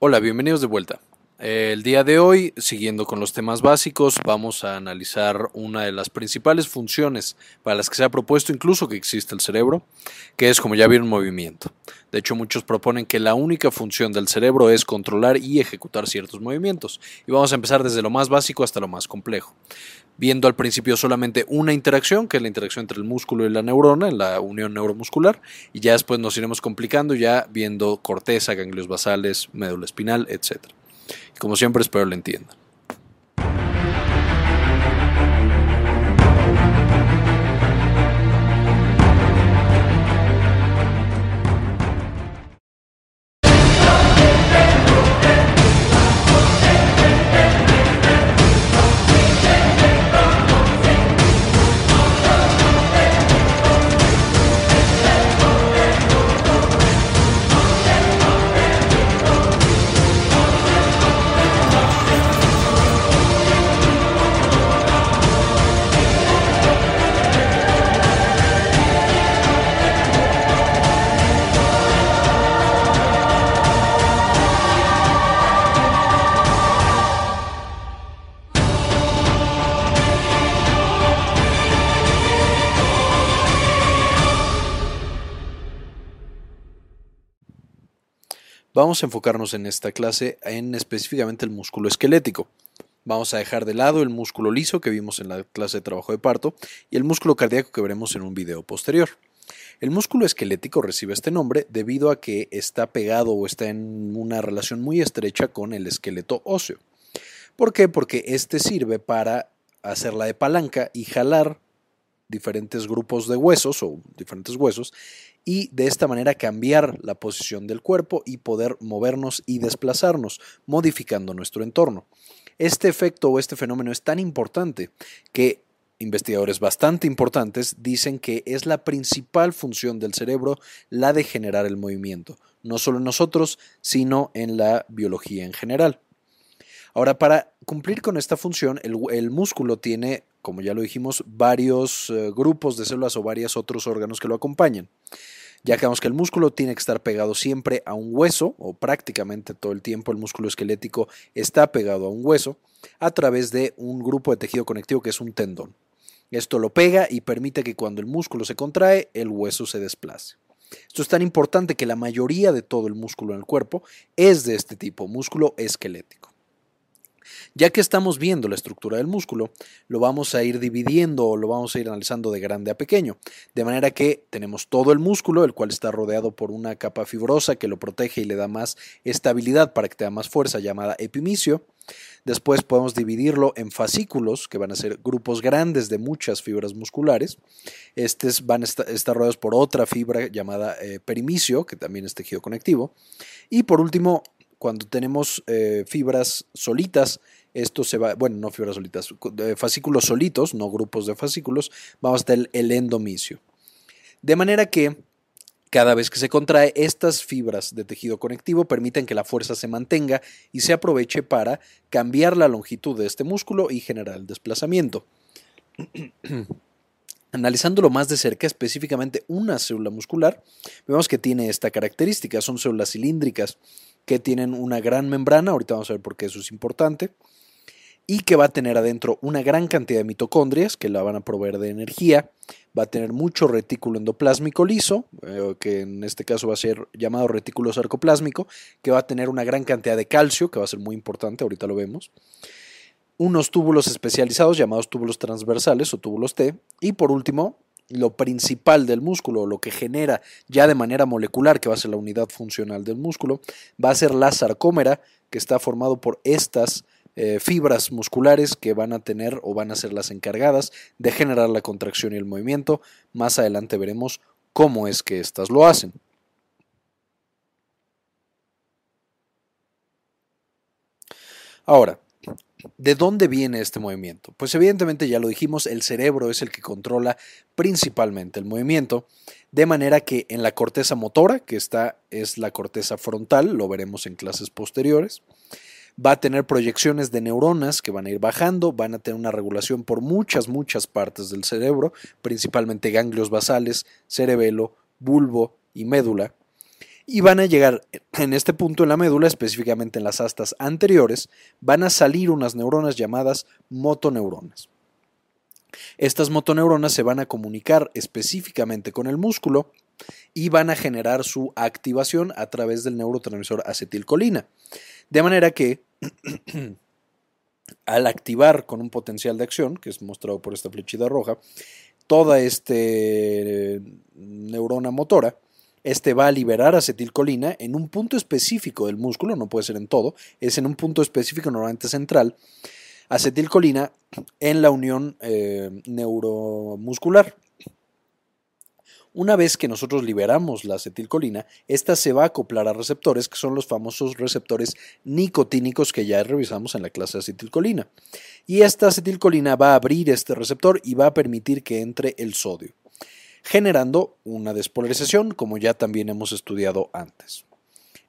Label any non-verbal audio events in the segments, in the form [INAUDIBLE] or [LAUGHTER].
Hola, bienvenidos de vuelta. El día de hoy, siguiendo con los temas básicos, vamos a analizar una de las principales funciones para las que se ha propuesto incluso que existe el cerebro, que es, como ya vieron, movimiento. De hecho, muchos proponen que la única función del cerebro es controlar y ejecutar ciertos movimientos. Y vamos a empezar desde lo más básico hasta lo más complejo viendo al principio solamente una interacción, que es la interacción entre el músculo y la neurona, en la unión neuromuscular, y ya después nos iremos complicando ya viendo corteza, ganglios basales, médula espinal, etc. como siempre espero lo entiendan. Vamos a enfocarnos en esta clase en específicamente el músculo esquelético. Vamos a dejar de lado el músculo liso que vimos en la clase de trabajo de parto y el músculo cardíaco que veremos en un video posterior. El músculo esquelético recibe este nombre debido a que está pegado o está en una relación muy estrecha con el esqueleto óseo. ¿Por qué? Porque este sirve para hacerla de palanca y jalar diferentes grupos de huesos o diferentes huesos y de esta manera cambiar la posición del cuerpo y poder movernos y desplazarnos, modificando nuestro entorno. Este efecto o este fenómeno es tan importante que investigadores bastante importantes dicen que es la principal función del cerebro la de generar el movimiento, no solo en nosotros, sino en la biología en general. Ahora, para cumplir con esta función, el, músculo tiene, como ya lo dijimos, varios eh, grupos de células o varios otros órganos que lo acompañan ya que vemos que el músculo tiene que estar pegado siempre a un hueso, o prácticamente todo el tiempo el músculo esquelético está pegado a un hueso, a través de un grupo de tejido conectivo que es un tendón. Esto lo pega y permite que cuando el músculo se contrae, el hueso se desplace. Esto es tan importante que la mayoría de todo el músculo en el cuerpo es de este tipo, músculo esquelético. Ya que estamos viendo la estructura del músculo, lo vamos a ir dividiendo o lo vamos a ir analizando de grande a pequeño, de manera que tenemos todo el músculo, el cual está rodeado por una capa fibrosa que lo protege y le da más estabilidad para que tenga más fuerza, llamada epimicio. Después podemos dividirlo en fascículos, que van a ser grupos grandes de muchas fibras musculares. Estos van a estar rodeados por otra fibra llamada eh, perimicio, que también es tejido conectivo. Y por último, cuando tenemos eh, fibras solitas, esto se va, bueno, no fibras solitas, fascículos solitos, no grupos de fascículos, vamos a tener el endomicio. De manera que cada vez que se contrae, estas fibras de tejido conectivo permiten que la fuerza se mantenga y se aproveche para cambiar la longitud de este músculo y generar el desplazamiento. [CLEARS THROAT] Analizándolo más de cerca, específicamente una célula muscular, vemos que tiene esta característica, son células cilíndricas que tienen una gran membrana, ahorita vamos a ver por qué eso es importante, y que va a tener adentro una gran cantidad de mitocondrias que la van a proveer de energía, va a tener mucho retículo endoplásmico liso, eh, que en este caso va a ser llamado retículo sarcoplásmico, que va a tener una gran cantidad de calcio, que va a ser muy importante, ahorita lo vemos, unos túbulos especializados llamados túbulos transversales o túbulos T, y por último, lo principal del músculo, lo que genera ya de manera molecular, que va a ser la unidad funcional del músculo, va a ser la sarcómera, que está formado por estas eh, fibras musculares que van a tener o van a ser las encargadas de generar la contracción y el movimiento. Más adelante veremos cómo es que éstas lo hacen. Ahora, ¿De dónde viene este movimiento? Pues evidentemente ya lo dijimos, el cerebro es el que controla principalmente el movimiento, de manera que en la corteza motora, que esta es la corteza frontal, lo veremos en clases posteriores, va a tener proyecciones de neuronas que van a ir bajando, van a tener una regulación por muchas, muchas partes del cerebro, principalmente ganglios basales, cerebelo, bulbo y médula, y van a llegar en este punto en la médula, específicamente en las astas anteriores, van a salir unas neuronas llamadas motoneuronas. Estas motoneuronas se van a comunicar específicamente con el músculo y van a generar su activación a través del neurotransmisor acetilcolina. De manera que [CLEARS THROAT] al activar con un potencial de acción, que es mostrado por esta flechita roja, toda esta neurona motora, este va a liberar acetilcolina en un punto específico del músculo, no puede ser en todo, es en un punto específico normalmente central, acetilcolina en la unión eh, neuromuscular. Una vez que nosotros liberamos la acetilcolina, esta se va a acoplar a receptores que son los famosos receptores nicotínicos que ya revisamos en la clase de acetilcolina. Y esta acetilcolina va a abrir este receptor y va a permitir que entre el sodio generando una despolarización, como ya también hemos estudiado antes.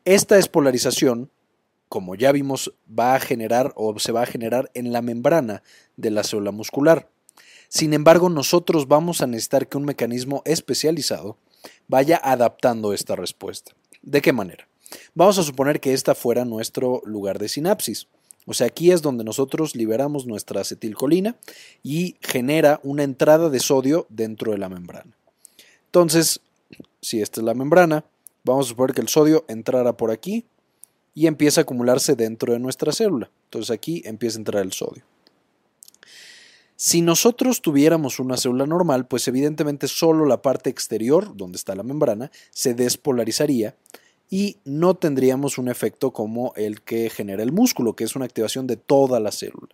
Esta despolarización, como ya vimos, va a generar o se va a generar en la membrana de la célula muscular. Sin embargo, nosotros vamos a necesitar que un mecanismo especializado vaya adaptando esta respuesta. ¿De qué manera? Vamos a suponer que esta fuera nuestro lugar de sinapsis. O sea, aquí es donde nosotros liberamos nuestra acetilcolina y genera una entrada de sodio dentro de la membrana. Entonces, si esta es la membrana, vamos a suponer que el sodio entrara por aquí y empieza a acumularse dentro de nuestra célula. Entonces aquí empieza a entrar el sodio. Si nosotros tuviéramos una célula normal, pues evidentemente solo la parte exterior, donde está la membrana, se despolarizaría y no tendríamos un efecto como el que genera el músculo, que es una activación de toda la célula.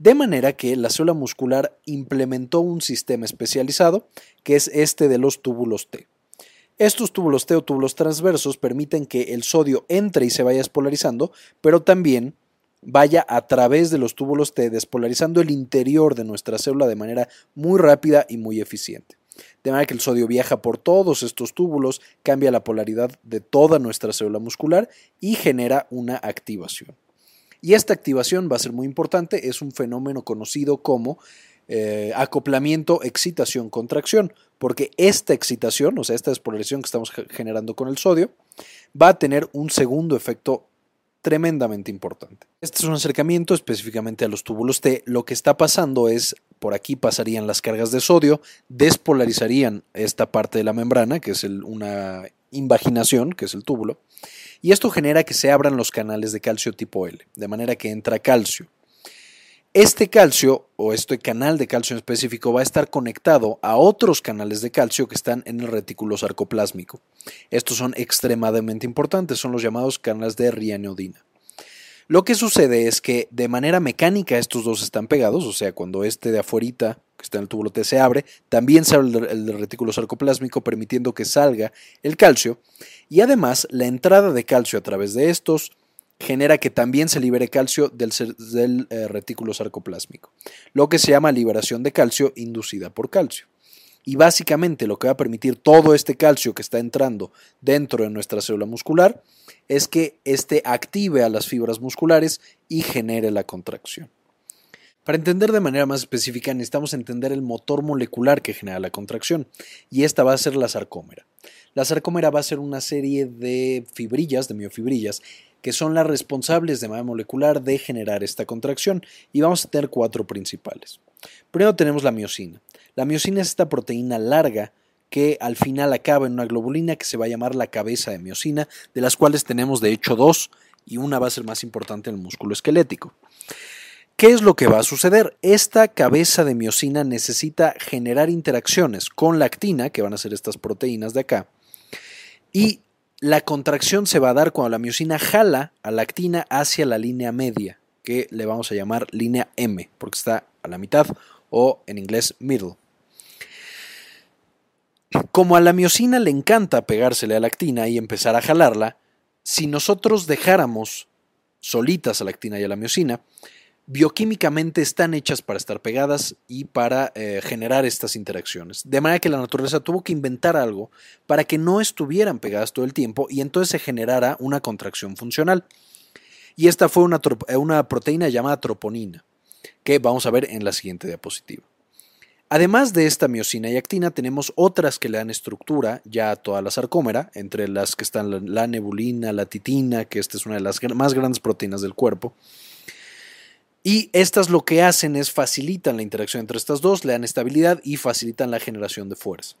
De manera que la célula muscular implementó un sistema especializado, que es este de los túbulos T. Estos túbulos T o túbulos transversos permiten que el sodio entre y se vaya despolarizando, pero también vaya a través de los túbulos T despolarizando el interior de nuestra célula de manera muy rápida y muy eficiente. De manera que el sodio viaja por todos estos túbulos, cambia la polaridad de toda nuestra célula muscular y genera una activación. Y esta activación va a ser muy importante, es un fenómeno conocido como eh, acoplamiento, excitación, contracción, porque esta excitación, o sea, esta despolarización que estamos generando con el sodio, va a tener un segundo efecto tremendamente importante. Este es un acercamiento específicamente a los túbulos T. Lo que está pasando es, por aquí pasarían las cargas de sodio, despolarizarían esta parte de la membrana, que es una invaginación, que es el túbulo, y esto genera que se abran los canales de calcio tipo L, de manera que entra calcio. Este calcio o este canal de calcio en específico va a estar conectado a otros canales de calcio que están en el retículo sarcoplásmico. Estos son extremadamente importantes, son los llamados canales de rianodina. Lo que sucede es que de manera mecánica estos dos están pegados, o sea, cuando este de afuerita, que está en el túbulo T, se abre, también se abre el, retículo sarcoplásmico permitiendo que salga el calcio y además la entrada de calcio a través de estos genera que también se libere calcio del, eh, retículo sarcoplásmico, lo que se llama liberación de calcio inducida por calcio. Y básicamente lo que va a permitir todo este calcio que está entrando dentro de nuestra célula muscular es que éste active a las fibras musculares y genere la contracción. Para entender de manera más específica necesitamos entender el motor molecular que genera la contracción y esta va a ser la sarcómera. La sarcómera va a ser una serie de fibrillas, de miofibrillas, que son las responsables de manera molecular de generar esta contracción y vamos a tener cuatro principales. Primero tenemos la miocina. La miocina es esta proteína larga que al final acaba en una globulina que se va a llamar la cabeza de miocina, de las cuales tenemos de hecho dos y una va a ser más importante en el músculo esquelético. ¿Qué es lo que va a suceder? Esta cabeza de miocina necesita generar interacciones con la actina, que van a ser estas proteínas de acá, y la contracción se va a dar cuando la miocina jala a la actina hacia la línea media, que le vamos a llamar línea M, porque está a la mitad o en inglés middle. Como a la miocina le encanta pegársele a la actina y empezar a jalarla, si nosotros dejáramos solitas a la actina y a la miocina, bioquímicamente están hechas para estar pegadas y para eh, generar estas interacciones. De manera que la naturaleza tuvo que inventar algo para que no estuvieran pegadas todo el tiempo y entonces se generara una contracción funcional. Y esta fue una, una proteína llamada troponina, que vamos a ver en la siguiente diapositiva. Además de esta miocina y actina, tenemos otras que le dan estructura ya a toda la sarcómera, entre las que están la nebulina, la titina, que esta es una de las más grandes proteínas del cuerpo. Y estas lo que hacen es facilitan la interacción entre estas dos, le dan estabilidad y facilitan la generación de fuerza.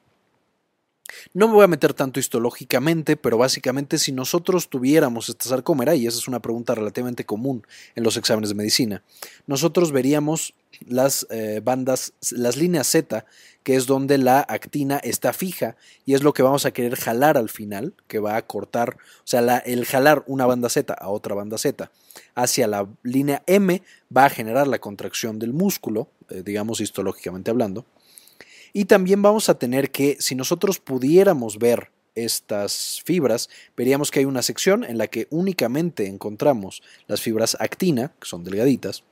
No me voy a meter tanto histológicamente, pero básicamente si nosotros tuviéramos esta sarcómera, y esa es una pregunta relativamente común en los exámenes de medicina, nosotros veríamos las eh, bandas, las líneas Z, que es donde la actina está fija y es lo que vamos a querer jalar al final, que va a cortar, o sea, el jalar una banda Z a otra banda Z hacia la línea M va a generar la contracción del músculo, eh, digamos histológicamente hablando. Y también vamos a tener que, si nosotros pudiéramos ver estas fibras, veríamos que hay una sección en la que únicamente encontramos las fibras actina, que son delgaditas,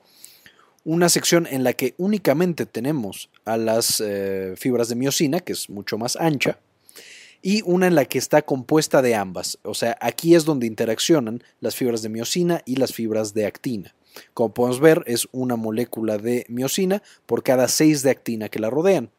una sección en la que únicamente tenemos a las eh, fibras de miocina, que es mucho más ancha, y una en la que está compuesta de ambas. O sea, aquí es donde interaccionan las fibras de miocina y las fibras de actina. Como podemos ver, es una molécula de miocina por cada seis de actina que la rodean.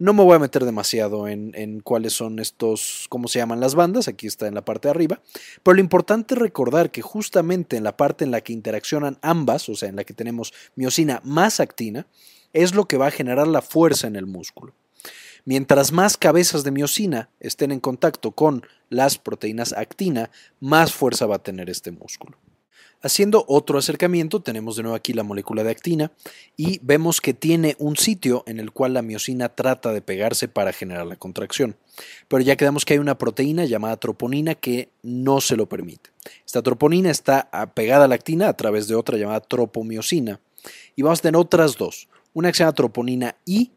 No me voy a meter demasiado en, cuáles son estos, cómo se llaman las bandas, aquí está en la parte de arriba, pero lo importante es recordar que justamente en la parte en la que interaccionan ambas, o sea, en la que tenemos miocina más actina, es lo que va a generar la fuerza en el músculo. Mientras más cabezas de miocina estén en contacto con las proteínas actina, más fuerza va a tener este músculo. Haciendo otro acercamiento, tenemos de nuevo aquí la molécula de actina y vemos que tiene un sitio en el cual la miocina trata de pegarse para generar la contracción. Pero ya quedamos que hay una proteína llamada troponina que no se lo permite. Esta troponina está pegada a la actina a través de otra llamada tropomiocina. Y vamos a tener otras dos. Una que se llama troponina I,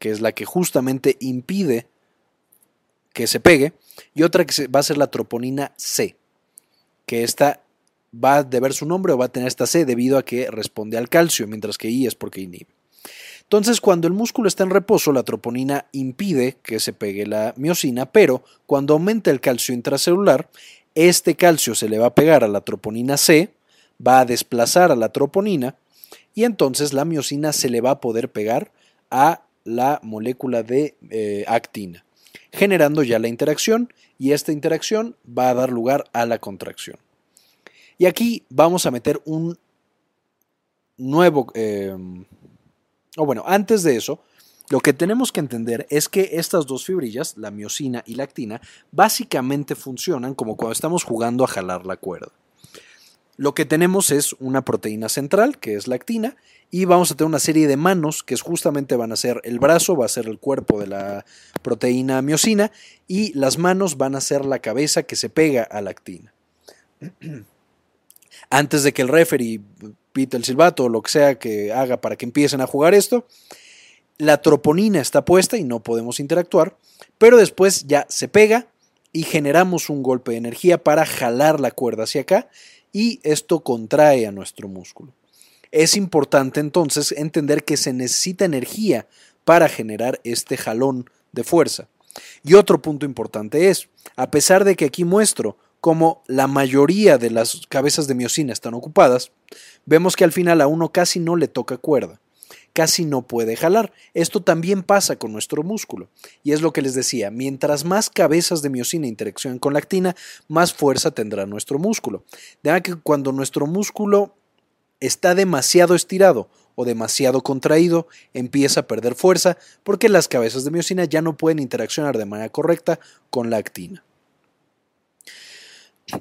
que es la que justamente impide que se pegue, y otra que va a ser la troponina C, que está va a deber su nombre o va a tener esta C debido a que responde al calcio, mientras que I es porque inhibe. Entonces, cuando el músculo está en reposo, la troponina impide que se pegue la miocina, pero cuando aumenta el calcio intracelular, este calcio se le va a pegar a la troponina C, va a desplazar a la troponina y entonces la miocina se le va a poder pegar a la molécula de eh, actina, generando ya la interacción y esta interacción va a dar lugar a la contracción. Y aquí vamos a meter un nuevo... Eh, o bueno, antes de eso, lo que tenemos que entender es que estas dos fibrillas, la miocina y la actina, básicamente funcionan como cuando estamos jugando a jalar la cuerda. Lo que tenemos es una proteína central, que es la actina, y vamos a tener una serie de manos que justamente van a ser el brazo, va a ser el cuerpo de la proteína miocina, y las manos van a ser la cabeza que se pega a la actina. Antes de que el referee pite el silbato o lo que sea que haga para que empiecen a jugar esto, la troponina está puesta y no podemos interactuar, pero después ya se pega y generamos un golpe de energía para jalar la cuerda hacia acá y esto contrae a nuestro músculo. Es importante entonces entender que se necesita energía para generar este jalón de fuerza. Y otro punto importante es, a pesar de que aquí muestro como la mayoría de las cabezas de miocina están ocupadas, vemos que al final a uno casi no le toca cuerda, casi no puede jalar. Esto también pasa con nuestro músculo. Y es lo que les decía, mientras más cabezas de miocina interaccionen con la actina, más fuerza tendrá nuestro músculo. De que cuando nuestro músculo está demasiado estirado o demasiado contraído, empieza a perder fuerza porque las cabezas de miocina ya no pueden interaccionar de manera correcta con la actina.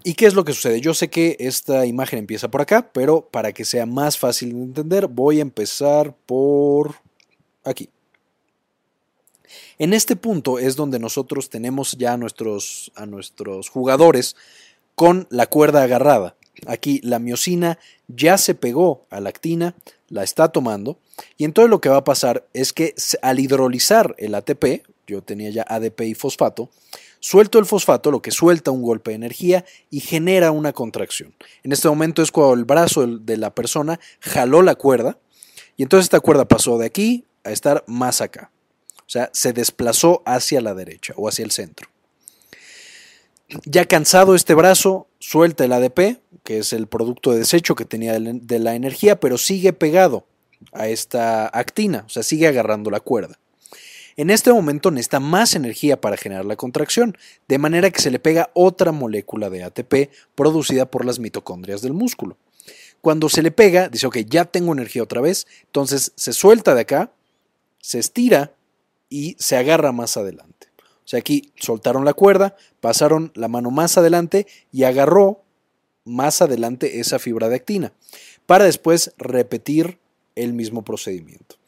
¿Y qué es lo que sucede? Yo sé que esta imagen empieza por acá, pero para que sea más fácil de entender, voy a empezar por aquí. En este punto es donde nosotros tenemos ya a nuestros, a nuestros jugadores con la cuerda agarrada. Aquí la miocina ya se pegó a la actina, la está tomando, y entonces lo que va a pasar es que al hidrolizar el ATP, yo tenía ya ADP y fosfato, Suelto el fosfato, lo que suelta un golpe de energía y genera una contracción. En este momento es cuando el brazo de la persona jaló la cuerda y entonces esta cuerda pasó de aquí a estar más acá. O sea, se desplazó hacia la derecha o hacia el centro. Ya cansado este brazo, suelta el ADP, que es el producto de desecho que tenía de la energía, pero sigue pegado a esta actina, o sea, sigue agarrando la cuerda. En este momento necesita más energía para generar la contracción, de manera que se le pega otra molécula de ATP producida por las mitocondrias del músculo. Cuando se le pega, dice, ok, ya tengo energía otra vez, entonces se suelta de acá, se estira y se agarra más adelante. O sea, aquí soltaron la cuerda, pasaron la mano más adelante y agarró más adelante esa fibra de actina, para después repetir el mismo procedimiento.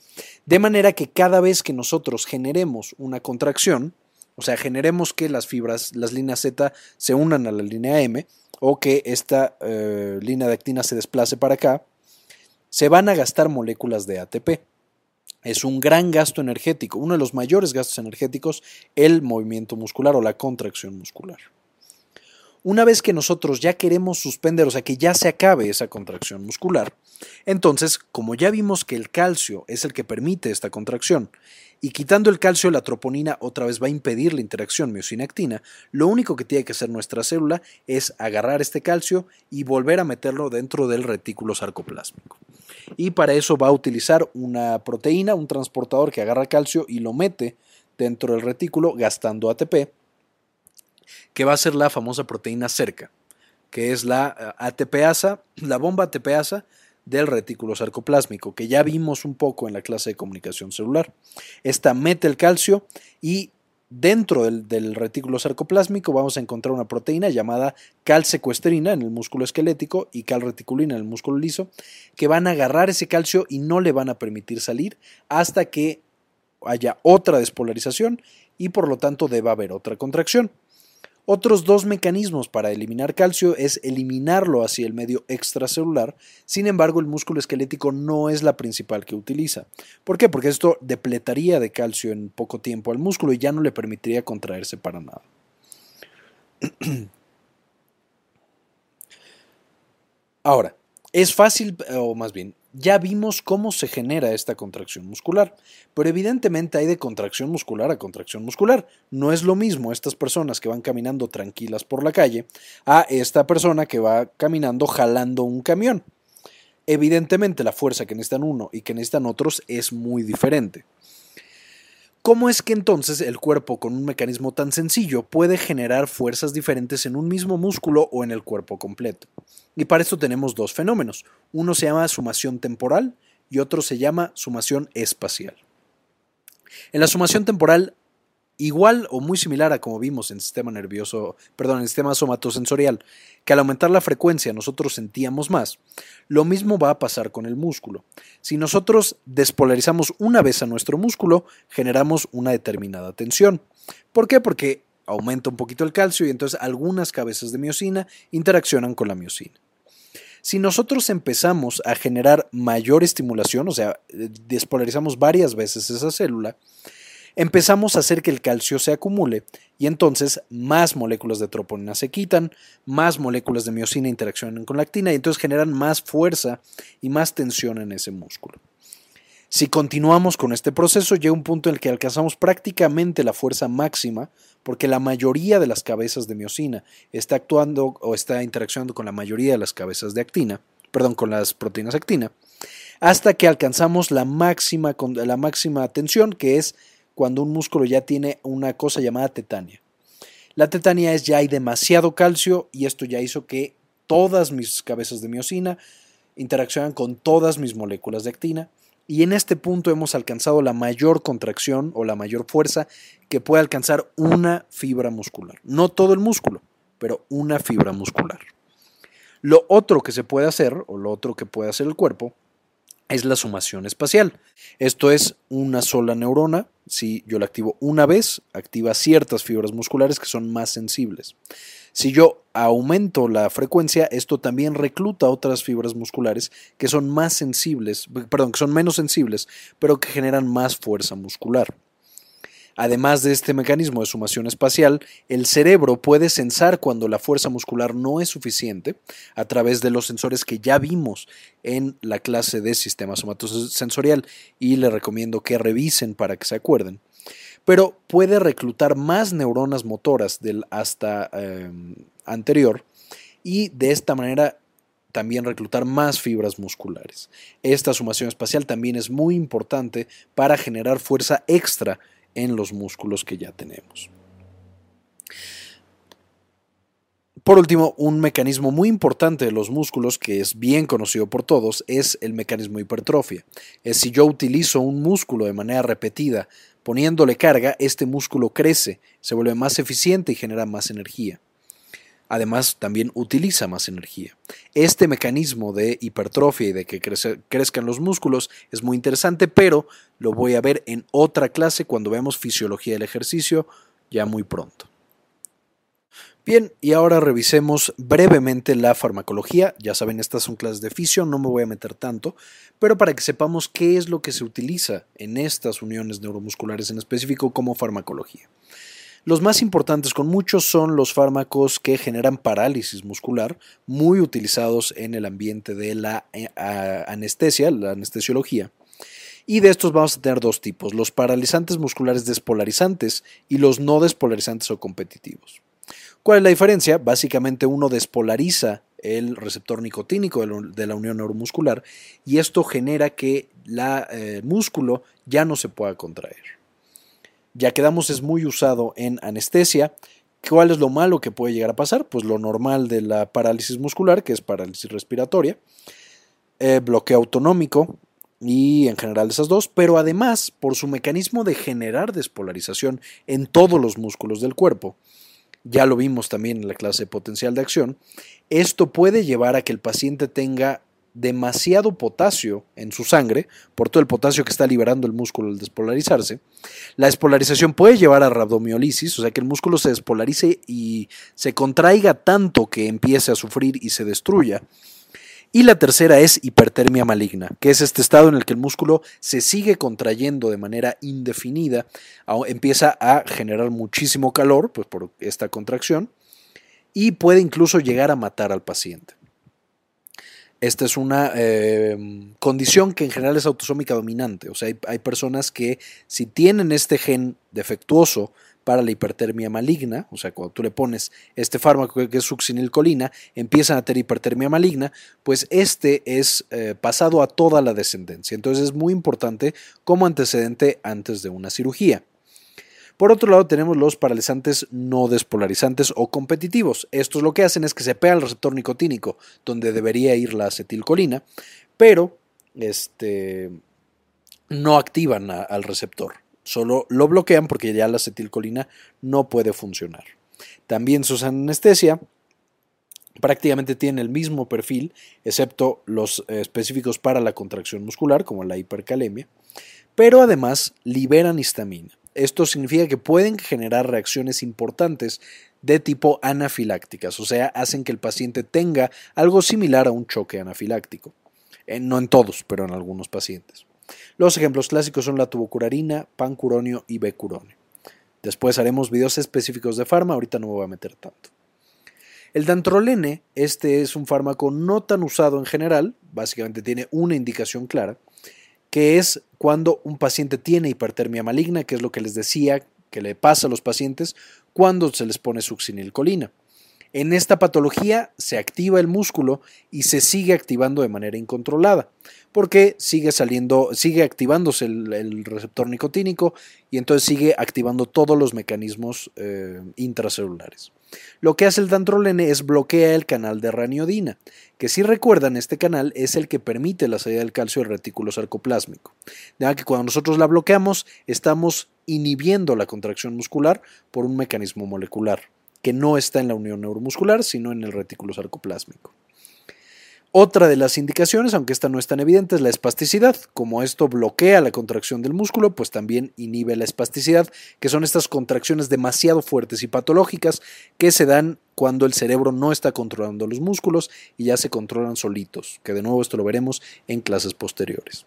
De manera que cada vez que nosotros generemos una contracción, o sea, generemos que las fibras, las líneas Z se unan a la línea M o que esta eh, línea de actina se desplace para acá, se van a gastar moléculas de ATP. Es un gran gasto energético, uno de los mayores gastos energéticos, el movimiento muscular o la contracción muscular. Una vez que nosotros ya queremos suspender, o sea, que ya se acabe esa contracción muscular, entonces, como ya vimos que el calcio es el que permite esta contracción, y quitando el calcio, la troponina otra vez va a impedir la interacción miosina-actina, lo único que tiene que hacer nuestra célula es agarrar este calcio y volver a meterlo dentro del retículo sarcoplásmico. Y para eso va a utilizar una proteína, un transportador que agarra calcio y lo mete dentro del retículo gastando ATP que va a ser la famosa proteína cerca, que es la eh, ATPasa, la bomba ATPasa del retículo sarcoplásmico, que ya vimos un poco en la clase de comunicación celular. Esta mete el calcio y dentro del, retículo sarcoplásmico vamos a encontrar una proteína llamada calsecuesterina en el músculo esquelético y calreticulina en el músculo liso, que van a agarrar ese calcio y no le van a permitir salir hasta que haya otra despolarización y por lo tanto deba haber otra contracción. Otros dos mecanismos para eliminar calcio es eliminarlo hacia el medio extracelular, sin embargo el músculo esquelético no es la principal que utiliza. ¿Por qué? Porque esto depletaría de calcio en poco tiempo al músculo y ya no le permitiría contraerse para nada. [CLEARS THROAT] Ahora, es fácil, o más bien, ya vimos cómo se genera esta contracción muscular, pero evidentemente hay de contracción muscular a contracción muscular. No es lo mismo estas personas que van caminando tranquilas por la calle a esta persona que va caminando jalando un camión. Evidentemente la fuerza que necesitan uno y que necesitan otros es muy diferente. ¿Cómo es que entonces el cuerpo con un mecanismo tan sencillo puede generar fuerzas diferentes en un mismo músculo o en el cuerpo completo? Y para esto tenemos dos fenómenos. Uno se llama sumación temporal y otro se llama sumación espacial. En la sumación temporal igual o muy similar a como vimos en el sistema nervioso, perdón, en sistema somatosensorial, que al aumentar la frecuencia nosotros sentíamos más, lo mismo va a pasar con el músculo. Si nosotros despolarizamos una vez a nuestro músculo, generamos una determinada tensión. ¿Por qué? Porque aumenta un poquito el calcio y entonces algunas cabezas de miocina interaccionan con la miocina. Si nosotros empezamos a generar mayor estimulación, o sea, despolarizamos varias veces esa célula, empezamos a hacer que el calcio se acumule y entonces más moléculas de troponina se quitan, más moléculas de miocina interaccionan con la actina y entonces generan más fuerza y más tensión en ese músculo. Si continuamos con este proceso, llega un punto en el que alcanzamos prácticamente la fuerza máxima, porque la mayoría de las cabezas de miocina está actuando o está interaccionando con la mayoría de las cabezas de actina, perdón, con las proteínas actina, hasta que alcanzamos la máxima, la máxima tensión, que es cuando un músculo ya tiene una cosa llamada tetania. La tetania es ya hay demasiado calcio y esto ya hizo que todas mis cabezas de miocina interaccionan con todas mis moléculas de actina y en este punto hemos alcanzado la mayor contracción o la mayor fuerza que puede alcanzar una fibra muscular. No todo el músculo, pero una fibra muscular. Lo otro que se puede hacer, o lo otro que puede hacer el cuerpo, es la sumación espacial. Esto es una sola neurona. Si yo la activo una vez, activa ciertas fibras musculares que son más sensibles. Si yo aumento la frecuencia, esto también recluta otras fibras musculares que son más sensibles, perdón, que son menos sensibles, pero que generan más fuerza muscular. Además de este mecanismo de sumación espacial, el cerebro puede sensar cuando la fuerza muscular no es suficiente a través de los sensores que ya vimos en la clase de sistema somatosensorial y le recomiendo que revisen para que se acuerden. Pero puede reclutar más neuronas motoras del hasta em, anterior y de esta manera también reclutar más fibras musculares. Esta sumación espacial también es muy importante para generar fuerza extra en los músculos que ya tenemos. Por último, un mecanismo muy importante de los músculos que es bien conocido por todos es el mecanismo de hipertrofia. Es si yo utilizo un músculo de manera repetida poniéndole carga, este músculo crece, se vuelve más eficiente y genera más energía. Además, también utiliza más energía. Este mecanismo de hipertrofia y de que crezcan los músculos es muy interesante, pero lo voy a ver en otra clase cuando veamos fisiología del ejercicio ya muy pronto. Bien, y ahora revisemos brevemente la farmacología. Ya saben, estas son clases de fisio, no me voy a meter tanto, pero para que sepamos qué es lo que se utiliza en estas uniones neuromusculares en específico como farmacología. Los más importantes con muchos son los fármacos que generan parálisis muscular, muy utilizados en el ambiente de la eh, anestesia, la anestesiología. Y de estos vamos a tener dos tipos, los paralizantes musculares despolarizantes y los no despolarizantes o competitivos. ¿Cuál es la diferencia? Básicamente uno despolariza el receptor nicotínico de la unión neuromuscular y esto genera que el eh, músculo ya no se pueda contraer. Ya quedamos es muy usado en anestesia. ¿Cuál es lo malo que puede llegar a pasar? Pues lo normal de la parálisis muscular, que es parálisis respiratoria, eh, bloqueo autonómico y en general esas dos, pero además por su mecanismo de generar despolarización en todos los músculos del cuerpo, ya lo vimos también en la clase potencial de acción, esto puede llevar a que el paciente tenga demasiado potasio en su sangre, por todo el potasio que está liberando el músculo al despolarizarse. La despolarización puede llevar a rabdomiolisis, o sea que el músculo se despolarice y se contraiga tanto que empiece a sufrir y se destruya. Y la tercera es hipertermia maligna, que es este estado en el que el músculo se sigue contrayendo de manera indefinida, empieza a generar muchísimo calor pues por esta contracción y puede incluso llegar a matar al paciente. Esta es una em, condición que en general es autosómica dominante, o sea, hay, personas que si tienen este gen defectuoso, para la hipertermia maligna, o sea, cuando tú le pones este fármaco que es succinilcolina, empiezan a tener hipertermia maligna, pues este es eh, pasado a toda la descendencia. Entonces es muy importante como antecedente antes de una cirugía. Por otro lado, tenemos los paralizantes no despolarizantes o competitivos. Estos lo que hacen es que se pega al receptor nicotínico, donde debería ir la acetilcolina, pero este, no activan al receptor solo lo bloquean porque ya la acetilcolina no puede funcionar. También su anestesia, prácticamente tiene el mismo perfil, excepto los eh, específicos para la contracción muscular, como la hipercalemia, pero además liberan histamina. Esto significa que pueden generar reacciones importantes de tipo anafilácticas, o sea, hacen que el paciente tenga algo similar a un choque anafiláctico. No en todos, pero en algunos pacientes. Los ejemplos clásicos son la tubocurarina, pancuronio y becuronio. Después haremos videos específicos de farma, ahorita no me voy a meter tanto. El dantrolene, este es un fármaco no tan usado en general, básicamente tiene una indicación clara, que es cuando un paciente tiene hipertermia maligna, que es lo que les decía que le pasa a los pacientes cuando se les pone succinilcolina. En esta patología se activa el músculo y se sigue activando de manera incontrolada, porque sigue saliendo, sigue activándose el, receptor nicotínico y entonces sigue activando todos los mecanismos eh, intracelulares. Lo que hace el dantrolene es bloquea el canal de raniodina, que si recuerdan este canal es el que permite la salida del calcio del retículo sarcoplásmico. De manera que cuando nosotros la bloqueamos estamos inhibiendo la contracción muscular por un mecanismo molecular que no está en la unión neuromuscular, sino en el retículo sarcoplásmico. Otra de las indicaciones, aunque esta no es tan evidente, es la espasticidad. Como esto bloquea la contracción del músculo, pues también inhibe la espasticidad, que son estas contracciones demasiado fuertes y patológicas que se dan cuando el cerebro no está controlando los músculos y ya se controlan solitos, que de nuevo esto lo veremos en clases posteriores.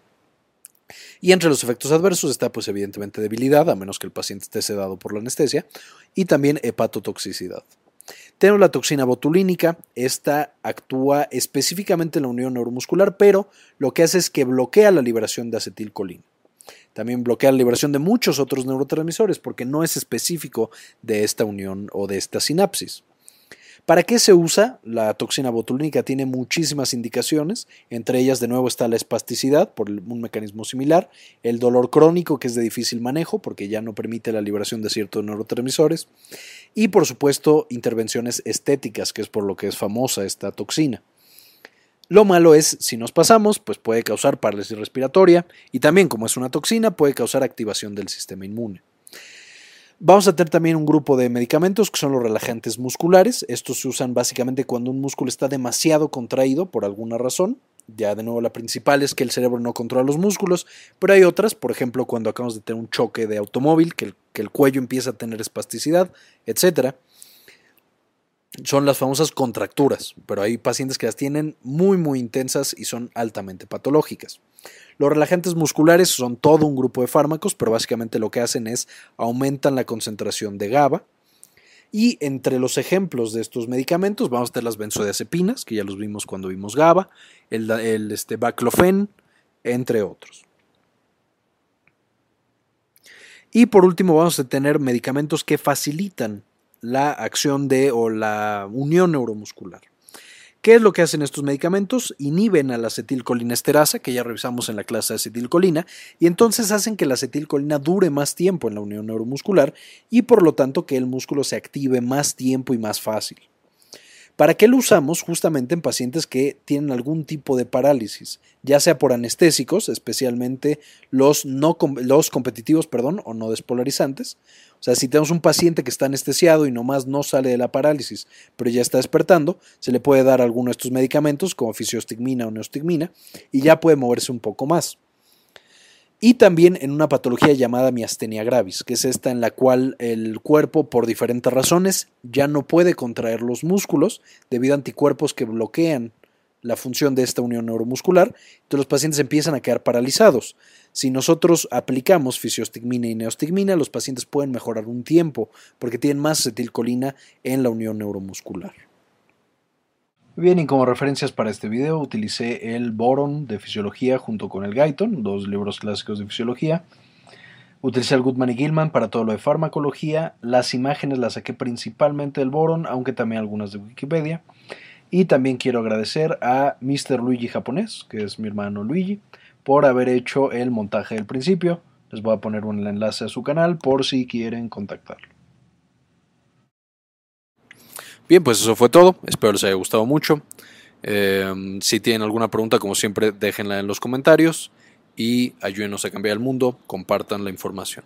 Y entre los efectos adversos está pues evidentemente debilidad, a menos que el paciente esté sedado por la anestesia, y también hepatotoxicidad. Tenemos la toxina botulínica, esta actúa específicamente en la unión neuromuscular, pero lo que hace es que bloquea la liberación de acetilcolina. También bloquea la liberación de muchos otros neurotransmisores porque no es específico de esta unión o de esta sinapsis. ¿Para qué se usa? La toxina botulínica tiene muchísimas indicaciones, entre ellas de nuevo está la espasticidad por un mecanismo similar, el dolor crónico que es de difícil manejo porque ya no permite la liberación de ciertos neurotransmisores y por supuesto intervenciones estéticas que es por lo que es famosa esta toxina. Lo malo es, si nos pasamos, pues puede causar parálisis respiratoria y también como es una toxina puede causar activación del sistema inmune. Vamos a tener también un grupo de medicamentos que son los relajantes musculares. Estos se usan básicamente cuando un músculo está demasiado contraído por alguna razón. Ya de nuevo la principal es que el cerebro no controla los músculos, pero hay otras, por ejemplo cuando acabamos de tener un choque de automóvil, que el, cuello empieza a tener espasticidad, etc. Son las famosas contracturas, pero hay pacientes que las tienen muy muy intensas y son altamente patológicas. Los relajantes musculares son todo un grupo de fármacos, pero básicamente lo que hacen es aumentan la concentración de GABA. Y entre los ejemplos de estos medicamentos vamos a tener las benzodiazepinas, que ya los vimos cuando vimos GABA, el, este, baclofen, entre otros. Y por último vamos a tener medicamentos que facilitan la acción de o la unión neuromuscular. ¿Qué es lo que hacen estos medicamentos? Inhiben a la acetilcolinesterasa, que ya revisamos en la clase de acetilcolina, y entonces hacen que la acetilcolina dure más tiempo en la unión neuromuscular y por lo tanto que el músculo se active más tiempo y más fácil. ¿Para qué lo usamos? Justamente en pacientes que tienen algún tipo de parálisis, ya sea por anestésicos, especialmente los, no, los competitivos perdón, o no despolarizantes. Sea, si tenemos un paciente que está anestesiado y nomás no sale de la parálisis, pero ya está despertando, se le puede dar alguno de estos medicamentos, como fisiostigmina o neostigmina, y ya puede moverse un poco más. Y también en una patología llamada miastenia gravis, que es esta en la cual el cuerpo por diferentes razones ya no puede contraer los músculos debido a anticuerpos que bloquean la función de esta unión neuromuscular, entonces los pacientes empiezan a quedar paralizados. Si nosotros aplicamos fisiostigmina y neostigmina, los pacientes pueden mejorar un tiempo porque tienen más acetilcolina en la unión neuromuscular. Bien, y como referencias para este video utilicé el Boron de Fisiología junto con el Guyton, dos libros clásicos de Fisiología. Utilicé el Goodman y Gilman para todo lo de farmacología. Las imágenes las saqué principalmente del Boron, aunque también algunas de Wikipedia. Y también quiero agradecer a Mr. Luigi Japonés, que es mi hermano Luigi, por haber hecho el montaje del principio. Les voy a poner un enlace a su canal por si quieren contactarlo. Bien, pues eso fue todo. Espero les haya gustado mucho. Eh, si tienen alguna pregunta, como siempre, déjenla en los comentarios y ayúdenos a cambiar el mundo. Compartan la información.